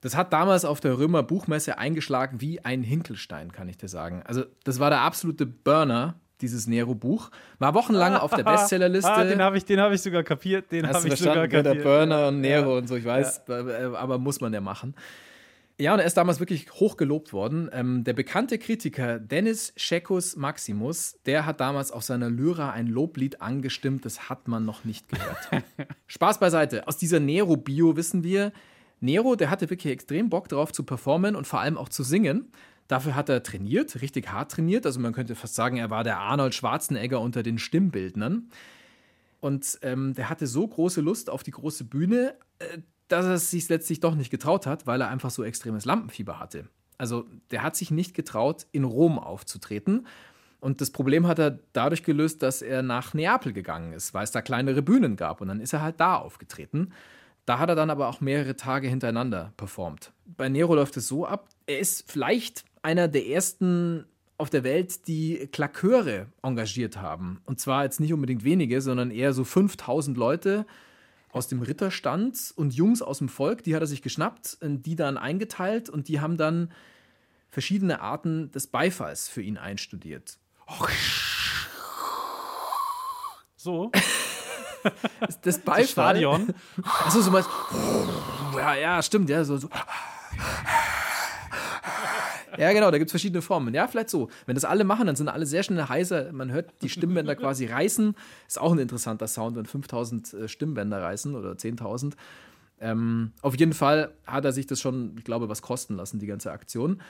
S2: das hat damals auf der Römer Buchmesse eingeschlagen wie ein Hinkelstein, kann ich dir sagen. Also, das war der absolute Burner, dieses Nero-Buch. War wochenlang auf der [LAUGHS] Bestsellerliste.
S1: Ah, den habe ich, den hab ich sogar kapiert. Den habe ich sogar kapiert.
S2: Der Burner und Nero und so, ich weiß, äh, aber muss man ja machen. Ja, und er ist damals wirklich hoch gelobt worden. Ähm, der bekannte Kritiker Dennis Scheckus Maximus, der hat damals auf seiner Lyra ein Loblied angestimmt, das hat man noch nicht gehört. [LAUGHS] Spaß beiseite. Aus dieser Nero-Bio wissen wir, Nero, der hatte wirklich extrem Bock drauf zu performen und vor allem auch zu singen. Dafür hat er trainiert, richtig hart trainiert. Also man könnte fast sagen, er war der Arnold Schwarzenegger unter den Stimmbildnern. Und ähm, der hatte so große Lust auf die große Bühne, äh, dass er es sich letztlich doch nicht getraut hat, weil er einfach so extremes Lampenfieber hatte. Also der hat sich nicht getraut, in Rom aufzutreten. Und das Problem hat er dadurch gelöst, dass er nach Neapel gegangen ist, weil es da kleinere Bühnen gab. Und dann ist er halt da aufgetreten. Da hat er dann aber auch mehrere Tage hintereinander performt. Bei Nero läuft es so ab, er ist vielleicht einer der ersten auf der Welt, die Klaköre engagiert haben. Und zwar jetzt nicht unbedingt wenige, sondern eher so 5000 Leute aus dem Ritterstand und Jungs aus dem Volk, die hat er sich geschnappt, die dann eingeteilt und die haben dann verschiedene Arten des Beifalls für ihn einstudiert.
S1: So, [LAUGHS]
S2: Das, das
S1: das
S2: Beifall.
S1: Stadion.
S2: Achso, so was. Ja, ja, stimmt, ja, so. so. Ja, genau, da gibt es verschiedene Formen. Ja, vielleicht so. Wenn das alle machen, dann sind alle sehr schnell heiser. Man hört die Stimmbänder [LAUGHS] quasi reißen. Ist auch ein interessanter Sound, wenn 5000 äh, Stimmbänder reißen oder 10.000. Ähm, auf jeden Fall hat er sich das schon, ich glaube, was kosten lassen, die ganze Aktion.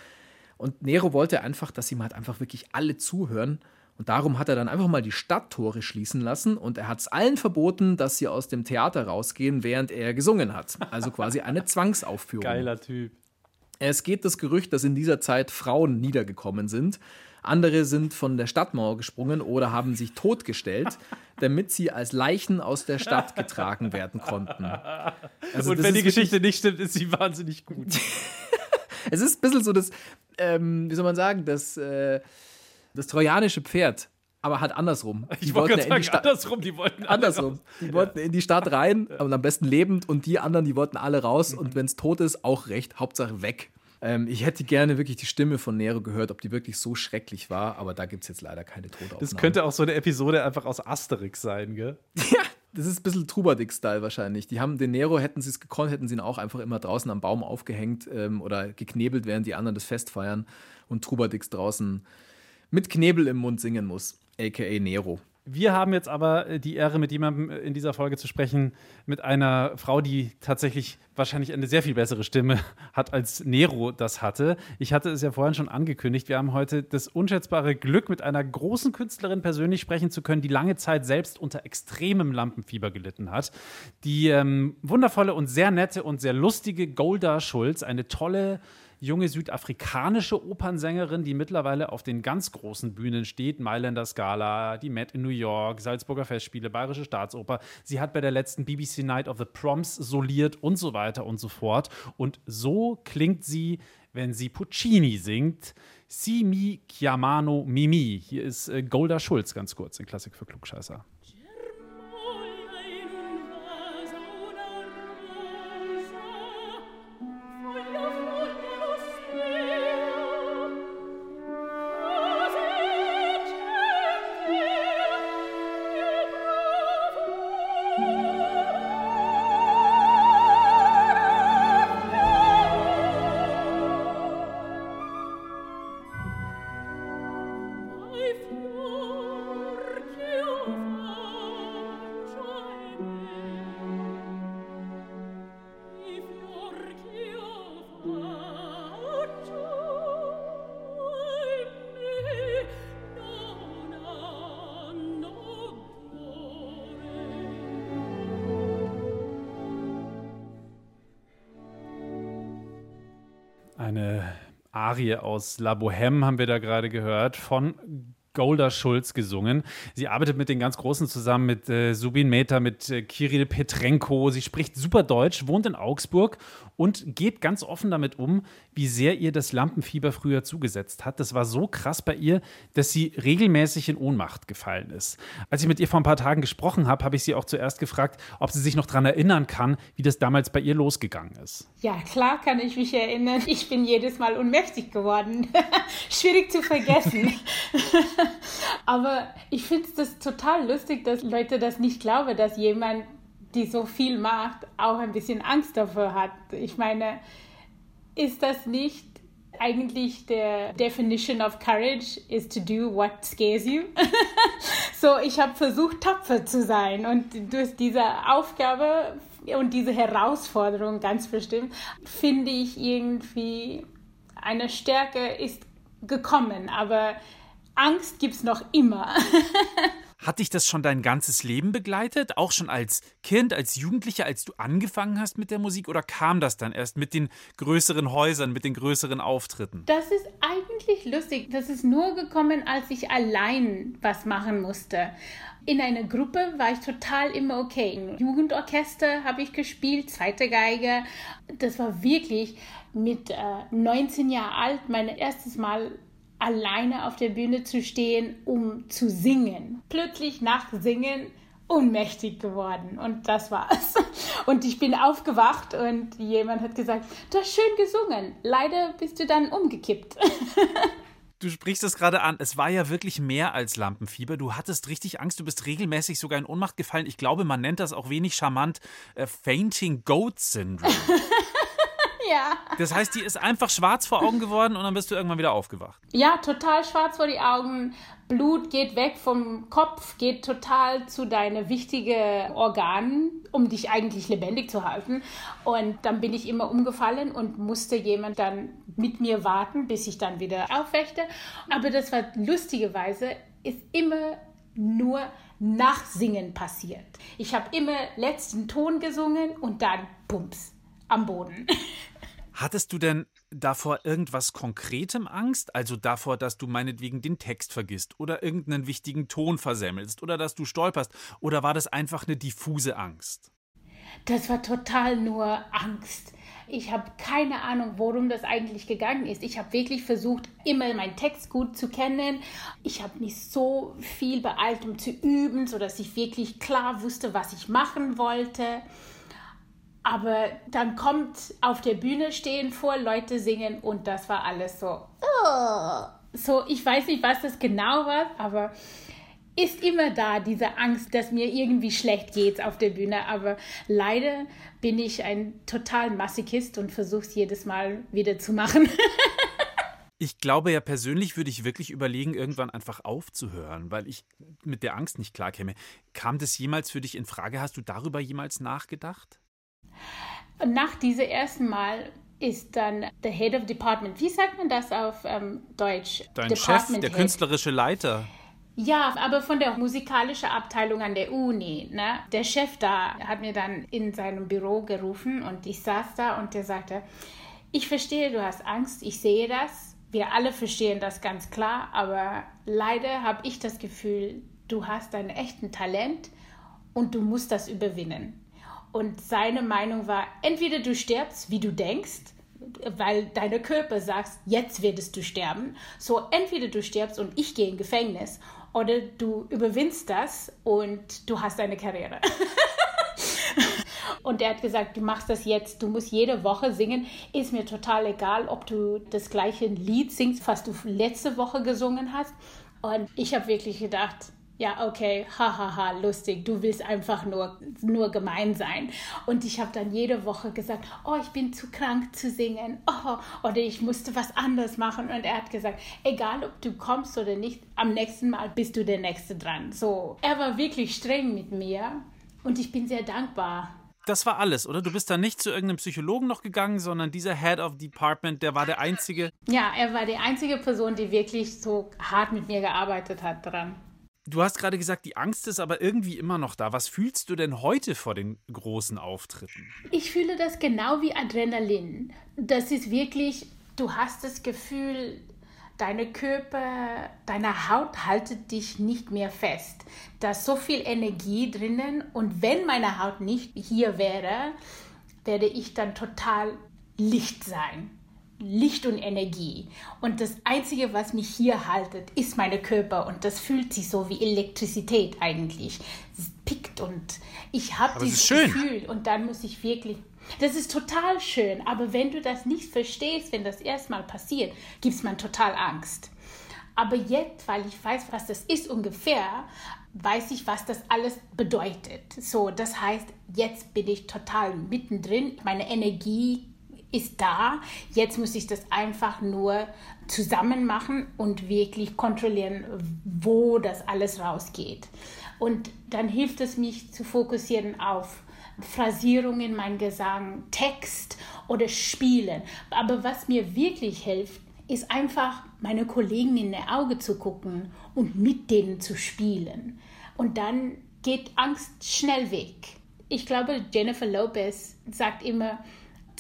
S2: Und Nero wollte einfach, dass ihm halt einfach wirklich alle zuhören. Und darum hat er dann einfach mal die Stadttore schließen lassen und er hat es allen verboten, dass sie aus dem Theater rausgehen, während er gesungen hat. Also quasi eine [LAUGHS] Zwangsaufführung.
S1: Geiler Typ.
S2: Es geht das Gerücht, dass in dieser Zeit Frauen niedergekommen sind. Andere sind von der Stadtmauer gesprungen oder haben sich totgestellt, [LAUGHS] damit sie als Leichen aus der Stadt getragen werden konnten. Also
S1: Und wenn die Geschichte nicht stimmt, ist sie wahnsinnig gut. [LAUGHS]
S2: Es ist ein bisschen so das, ähm, wie soll man sagen, das, äh, das trojanische Pferd, aber halt andersrum. Die
S1: Ich wollte
S2: wollten ja
S1: sagen, andersrum, die wollten
S2: Andersrum.
S1: raus.
S2: Die wollten in die Stadt rein, und am besten lebend, und die anderen, die wollten alle raus.
S1: Mhm.
S2: Und wenn es tot ist, auch recht. Hauptsache weg. Ähm, ich hätte gerne wirklich die Stimme von Nero gehört, ob die wirklich so schrecklich war, aber da gibt es jetzt leider keine Totaufnahmen.
S1: Das könnte auch so eine Episode einfach aus Asterix sein, gell? [LAUGHS]
S2: Das ist ein bisschen Trubadik-Style wahrscheinlich. Die haben den Nero, hätten sie es gekonnt, hätten sie ihn auch einfach immer draußen am Baum aufgehängt ähm, oder geknebelt, während die anderen das Fest feiern und Trubadix draußen mit Knebel im Mund singen muss, a.k.a. Nero.
S1: Wir haben jetzt aber äh, die Ehre, mit jemandem äh, in dieser Folge zu sprechen, mit einer Frau, die tatsächlich wahrscheinlich eine sehr viel bessere Stimme [LAUGHS] hat, als Nero das hatte. Ich hatte es ja vorhin schon angekündigt. Wir haben heute das unschätzbare Glück, mit einer großen Künstlerin persönlich sprechen zu können, die lange Zeit selbst unter extremem Lampenfieber gelitten hat. Die ähm, wundervolle und sehr nette und sehr lustige Golda Schulz, eine tolle junge südafrikanische Opernsängerin, die mittlerweile auf den ganz großen Bühnen steht. Mailänder Scala, die Met in New York, Salzburger Festspiele, Bayerische Staatsoper. Sie hat bei der letzten BBC Night of the Proms soliert und so weiter und so fort. Und so klingt sie, wenn sie Puccini singt. Si mi chiamano Mimi. Hier ist äh, Golda Schulz ganz kurz in Klassik für Klugscheißer. Aus La Bohème haben wir da gerade gehört, von Golda Schulz gesungen. Sie arbeitet mit den ganz Großen zusammen, mit äh, Subin Mehta, mit äh, Kirill Petrenko. Sie spricht super Deutsch, wohnt in Augsburg und geht ganz offen damit um, wie sehr ihr das Lampenfieber früher zugesetzt hat. Das war so krass bei ihr, dass sie regelmäßig in Ohnmacht gefallen ist. Als ich mit ihr vor ein paar Tagen gesprochen habe, habe ich sie auch zuerst gefragt, ob sie sich noch daran erinnern kann, wie das damals bei ihr losgegangen ist.
S4: Ja, klar kann ich mich erinnern. Ich bin jedes Mal ohnmächtig geworden. [LAUGHS] Schwierig zu vergessen. [LAUGHS] [LAUGHS] Aber ich finde es total lustig, dass Leute das nicht glauben, dass jemand, die so viel macht, auch ein bisschen Angst davor hat. Ich meine, ist das nicht eigentlich der Definition of courage is to do what scares you? [LAUGHS] so, ich habe versucht, tapfer zu sein und durch diese Aufgabe und diese Herausforderung ganz bestimmt, finde ich irgendwie, eine Stärke ist gekommen, aber Angst gibt es noch immer. [LAUGHS]
S1: Hat dich das schon dein ganzes Leben begleitet? Auch schon als Kind, als Jugendlicher, als du angefangen hast mit der Musik? Oder kam das dann erst mit den größeren Häusern, mit den größeren Auftritten?
S4: Das ist eigentlich lustig. Das ist nur gekommen, als ich allein was machen musste. In einer Gruppe war ich total immer okay. Im Jugendorchester habe ich gespielt, zweite Geige. Das war wirklich mit äh, 19 Jahren alt mein erstes Mal alleine auf der Bühne zu stehen, um zu singen. Plötzlich nach Singen ohnmächtig geworden und das war's. [LAUGHS] Und ich bin aufgewacht und jemand hat gesagt, du hast schön gesungen. Leider bist du dann umgekippt. [LAUGHS]
S1: Du sprichst es gerade an. Es war ja wirklich mehr als Lampenfieber. Du hattest richtig Angst. Du bist regelmäßig sogar in Ohnmacht gefallen. Ich glaube, man nennt das auch wenig charmant äh, Fainting Goat Syndrome. [LAUGHS]
S4: ja.
S1: Das heißt, die ist einfach schwarz vor Augen geworden und dann bist du irgendwann wieder aufgewacht.
S4: Ja, total schwarz vor die Augen. Blut geht weg vom Kopf, geht total zu deinen wichtigen Organen, um dich eigentlich lebendig zu halten. Und dann bin ich immer umgefallen und musste jemand dann mit mir warten, bis ich dann wieder aufwechte. Aber das war lustigerweise, ist immer nur nach Singen passiert. Ich habe immer letzten Ton gesungen und dann Pumps am Boden. [LAUGHS]
S1: Hattest du denn davor irgendwas Konkretem Angst? Also davor, dass du meinetwegen den Text vergisst oder irgendeinen wichtigen Ton versemmelst oder dass du stolperst? Oder war das einfach eine diffuse Angst?
S4: Das war total nur Angst. Ich habe keine Ahnung, worum das eigentlich gegangen ist. Ich habe wirklich versucht, immer meinen Text gut zu kennen. Ich habe mich so viel beeilt, um zu üben, sodass ich wirklich klar wusste, was ich machen wollte. Aber dann kommt auf der Bühne stehen vor, Leute singen und das war alles so. "Oh." So, ich weiß nicht, was das genau war, aber ist immer da, diese Angst, dass mir irgendwie schlecht geht auf der Bühne. Aber leider bin ich ein total Masochist und versuche es jedes Mal wieder zu machen. [LAUGHS]
S1: Ich glaube ja persönlich würde ich wirklich überlegen, irgendwann einfach aufzuhören, weil ich mit der Angst nicht klarkäme. Kam das jemals für dich in Frage? Hast du darüber jemals nachgedacht?
S4: Und nach diesem ersten Mal ist dann der Head of Department, wie sagt man das auf ähm, Deutsch?
S1: Dein Chef,
S4: Department
S1: der
S4: Head.
S1: künstlerische Leiter.
S4: Ja, aber von der musikalischen Abteilung an der Uni. Ne? Der Chef da hat mir dann in seinem Büro gerufen und ich saß da und der sagte, ich verstehe, du hast Angst, ich sehe das. Wir alle verstehen das ganz klar, aber leider habe ich das Gefühl, du hast einen echten Talent und du musst das überwinden. Und seine Meinung war, entweder du stirbst, wie du denkst, weil deine Körper sagt, jetzt werdest du sterben. So, entweder du stirbst und ich gehe in Gefängnis oder du überwindest das und du hast eine Karriere. [LAUGHS] Und er hat gesagt, du machst das jetzt, du musst jede Woche singen. Ist mir total egal, ob du das gleiche Lied singst, was du letzte Woche gesungen hast. Und ich habe wirklich gedacht, ja, okay, hahaha, lustig, du willst einfach nur, nur gemein sein. Und ich habe dann jede Woche gesagt, oh, ich bin zu krank zu singen, oh, oder ich musste was anderes machen. Und er hat gesagt, egal ob du kommst oder nicht, am nächsten Mal bist du der Nächste dran. So, er war wirklich streng mit mir und ich bin sehr dankbar.
S1: Das war alles, oder? Du bist da nicht zu irgendeinem Psychologen noch gegangen, sondern dieser Head of Department, der war der einzige.
S4: Ja, er war die einzige Person, die wirklich so hart mit mir gearbeitet hat dran.
S1: Du hast gerade gesagt, die Angst ist aber irgendwie immer noch da. Was fühlst du denn heute vor den großen Auftritten?
S4: Ich fühle das genau wie Adrenalin. Das ist wirklich, du hast das Gefühl, deine Körper, deine Haut haltet dich nicht mehr fest. Da ist so viel Energie drinnen und wenn meine Haut nicht hier wäre, werde ich dann total Licht sein. Licht und Energie. Und das Einzige, was mich hier haltet, ist meine Körper. Und das fühlt sich so wie Elektrizität eigentlich. Es pickt und ich habe dieses. Gefühl. Und dann muss ich wirklich. Das ist total schön. Aber wenn du das nicht verstehst, wenn das erstmal passiert, gibt es man total Angst. Aber jetzt, weil ich weiß, was das ist ungefähr, weiß ich, was das alles bedeutet. So, das heißt, jetzt bin ich total mittendrin. Meine Energie ist da. Jetzt muss ich das einfach nur zusammen machen und wirklich kontrollieren, wo das alles rausgeht. Und dann hilft es mich zu fokussieren auf Phrasierung in meinem Gesang, Text oder Spielen. Aber was mir wirklich hilft, ist einfach meine Kollegen in die Augen zu gucken und mit denen zu spielen. und dann geht Angst schnell weg. Ich glaube, Jennifer Lopez sagt immer,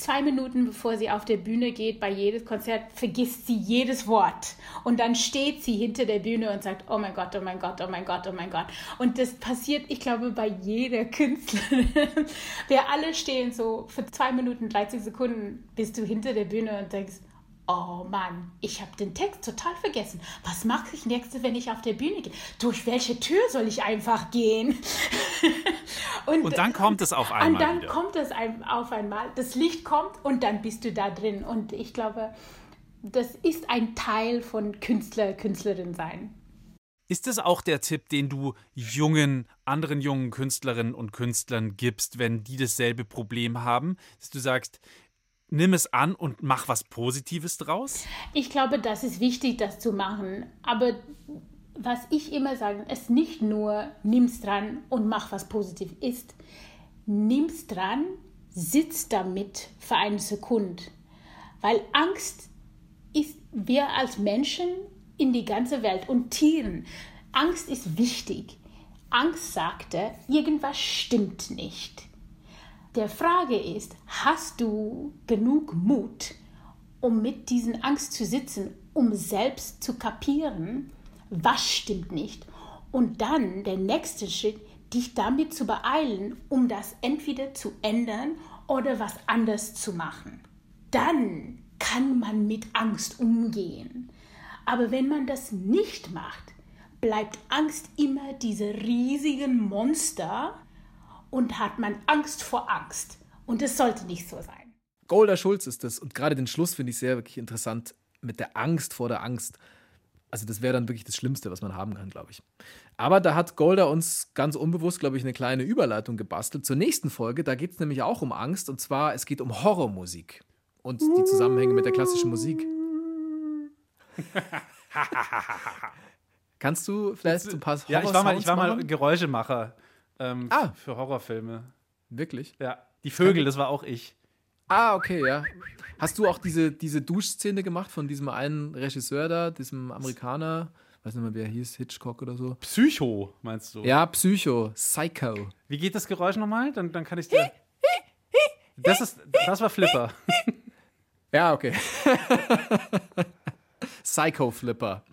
S4: zwei Minuten bevor sie auf der Bühne geht, bei jedem Konzert, vergisst sie jedes Wort. Und dann steht sie hinter der Bühne und sagt, oh mein Gott, oh mein Gott, oh mein Gott, oh mein Gott. Und das passiert, ich glaube, bei jeder Künstlerin. [LAUGHS] Wir alle stehen so für zwei Minuten, 30 Sekunden, bist du hinter der Bühne und denkst, Oh Mann, ich habe den Text total vergessen. Was mache ich nächstes, wenn ich auf der Bühne gehe? Durch welche Tür soll ich einfach gehen? [LAUGHS]
S1: Und dann kommt es auf einmal
S4: Und dann
S1: wieder.
S4: kommt es auf einmal. Das Licht kommt und dann bist du da drin. Und ich glaube, das ist ein Teil von Künstler, Künstlerin sein.
S1: Ist das auch der Tipp, den du jungen, anderen jungen Künstlerinnen und Künstlern gibst, wenn die dasselbe Problem haben? Dass du sagst, nimm es an und mach was Positives draus?
S4: Ich glaube, das ist wichtig, das zu machen. Aber was ich immer sage, ist nicht nur nimm's dran und mach was positiv ist. Nimm's dran, sitz damit für eine Sekunde. Weil Angst ist wir als Menschen in die ganze Welt und Tieren. Angst ist wichtig. Angst sagte, irgendwas stimmt nicht. Der Frage ist, hast du genug Mut, um mit diesen Angst zu sitzen, um selbst zu kapieren, was stimmt nicht? Und dann der nächste Schritt, dich damit zu beeilen, um das entweder zu ändern oder was anders zu machen. Dann kann man mit Angst umgehen. Aber wenn man das nicht macht, bleibt Angst immer diese riesigen Monster und hat man Angst vor Angst. Und es sollte nicht so sein.
S2: Golda Schulz ist das. Und gerade den Schluss finde ich sehr wirklich interessant mit der Angst vor der Angst. Also das wäre dann wirklich das Schlimmste, was man haben kann, glaube ich. Aber da hat Golda uns ganz unbewusst, glaube ich, eine kleine Überleitung gebastelt zur nächsten Folge. Da geht es nämlich auch um Angst. Und zwar, es geht um Horrormusik und die Zusammenhänge mit der klassischen Musik. [LAUGHS] Kannst du vielleicht so ein paar
S1: Ja, ich war mal, ich war mal? Geräuschemacher ähm,
S2: Ah.
S1: für Horrorfilme.
S2: Wirklich?
S1: Ja, die Vögel, das war auch ich.
S2: Ah, okay, ja. Hast du auch diese, diese Duschszene gemacht von diesem einen Regisseur da, diesem Amerikaner? Weiß nicht mehr, wie er hieß, Hitchcock oder so.
S1: Psycho, meinst du?
S2: Ja, Psycho, Psycho.
S1: Wie geht das Geräusch nochmal? Dann, dann kann ich dir. Das, ist, das war Flipper. [LAUGHS]
S2: Ja, okay. [LAUGHS] Psycho Flipper.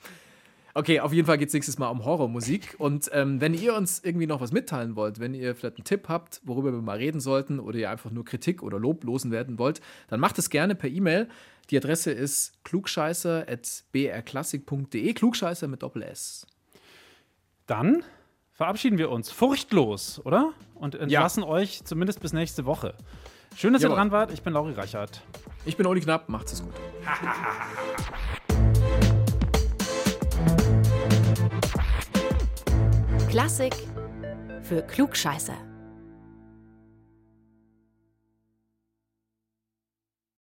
S2: Okay, auf jeden Fall geht es nächstes Mal um Horrormusik. Und ähm, wenn ihr uns irgendwie noch was mitteilen wollt, wenn ihr vielleicht einen Tipp habt, worüber wir mal reden sollten, oder ihr einfach nur Kritik oder Lob loswerden wollt, dann macht es gerne per E-Mail. Die Adresse ist klugscheißer.brklassik.de. Klugscheißer mit Doppel-S.
S1: Dann verabschieden wir uns furchtlos, oder? Und entlassen euch zumindest bis nächste Woche. Schön, dass ihr
S2: Jawohl.
S1: dran wart. Ich bin Lauri Reichert.
S2: Ich bin Oli Knapp, macht's es gut. [LAUGHS]
S3: Klassik für Klugscheißer.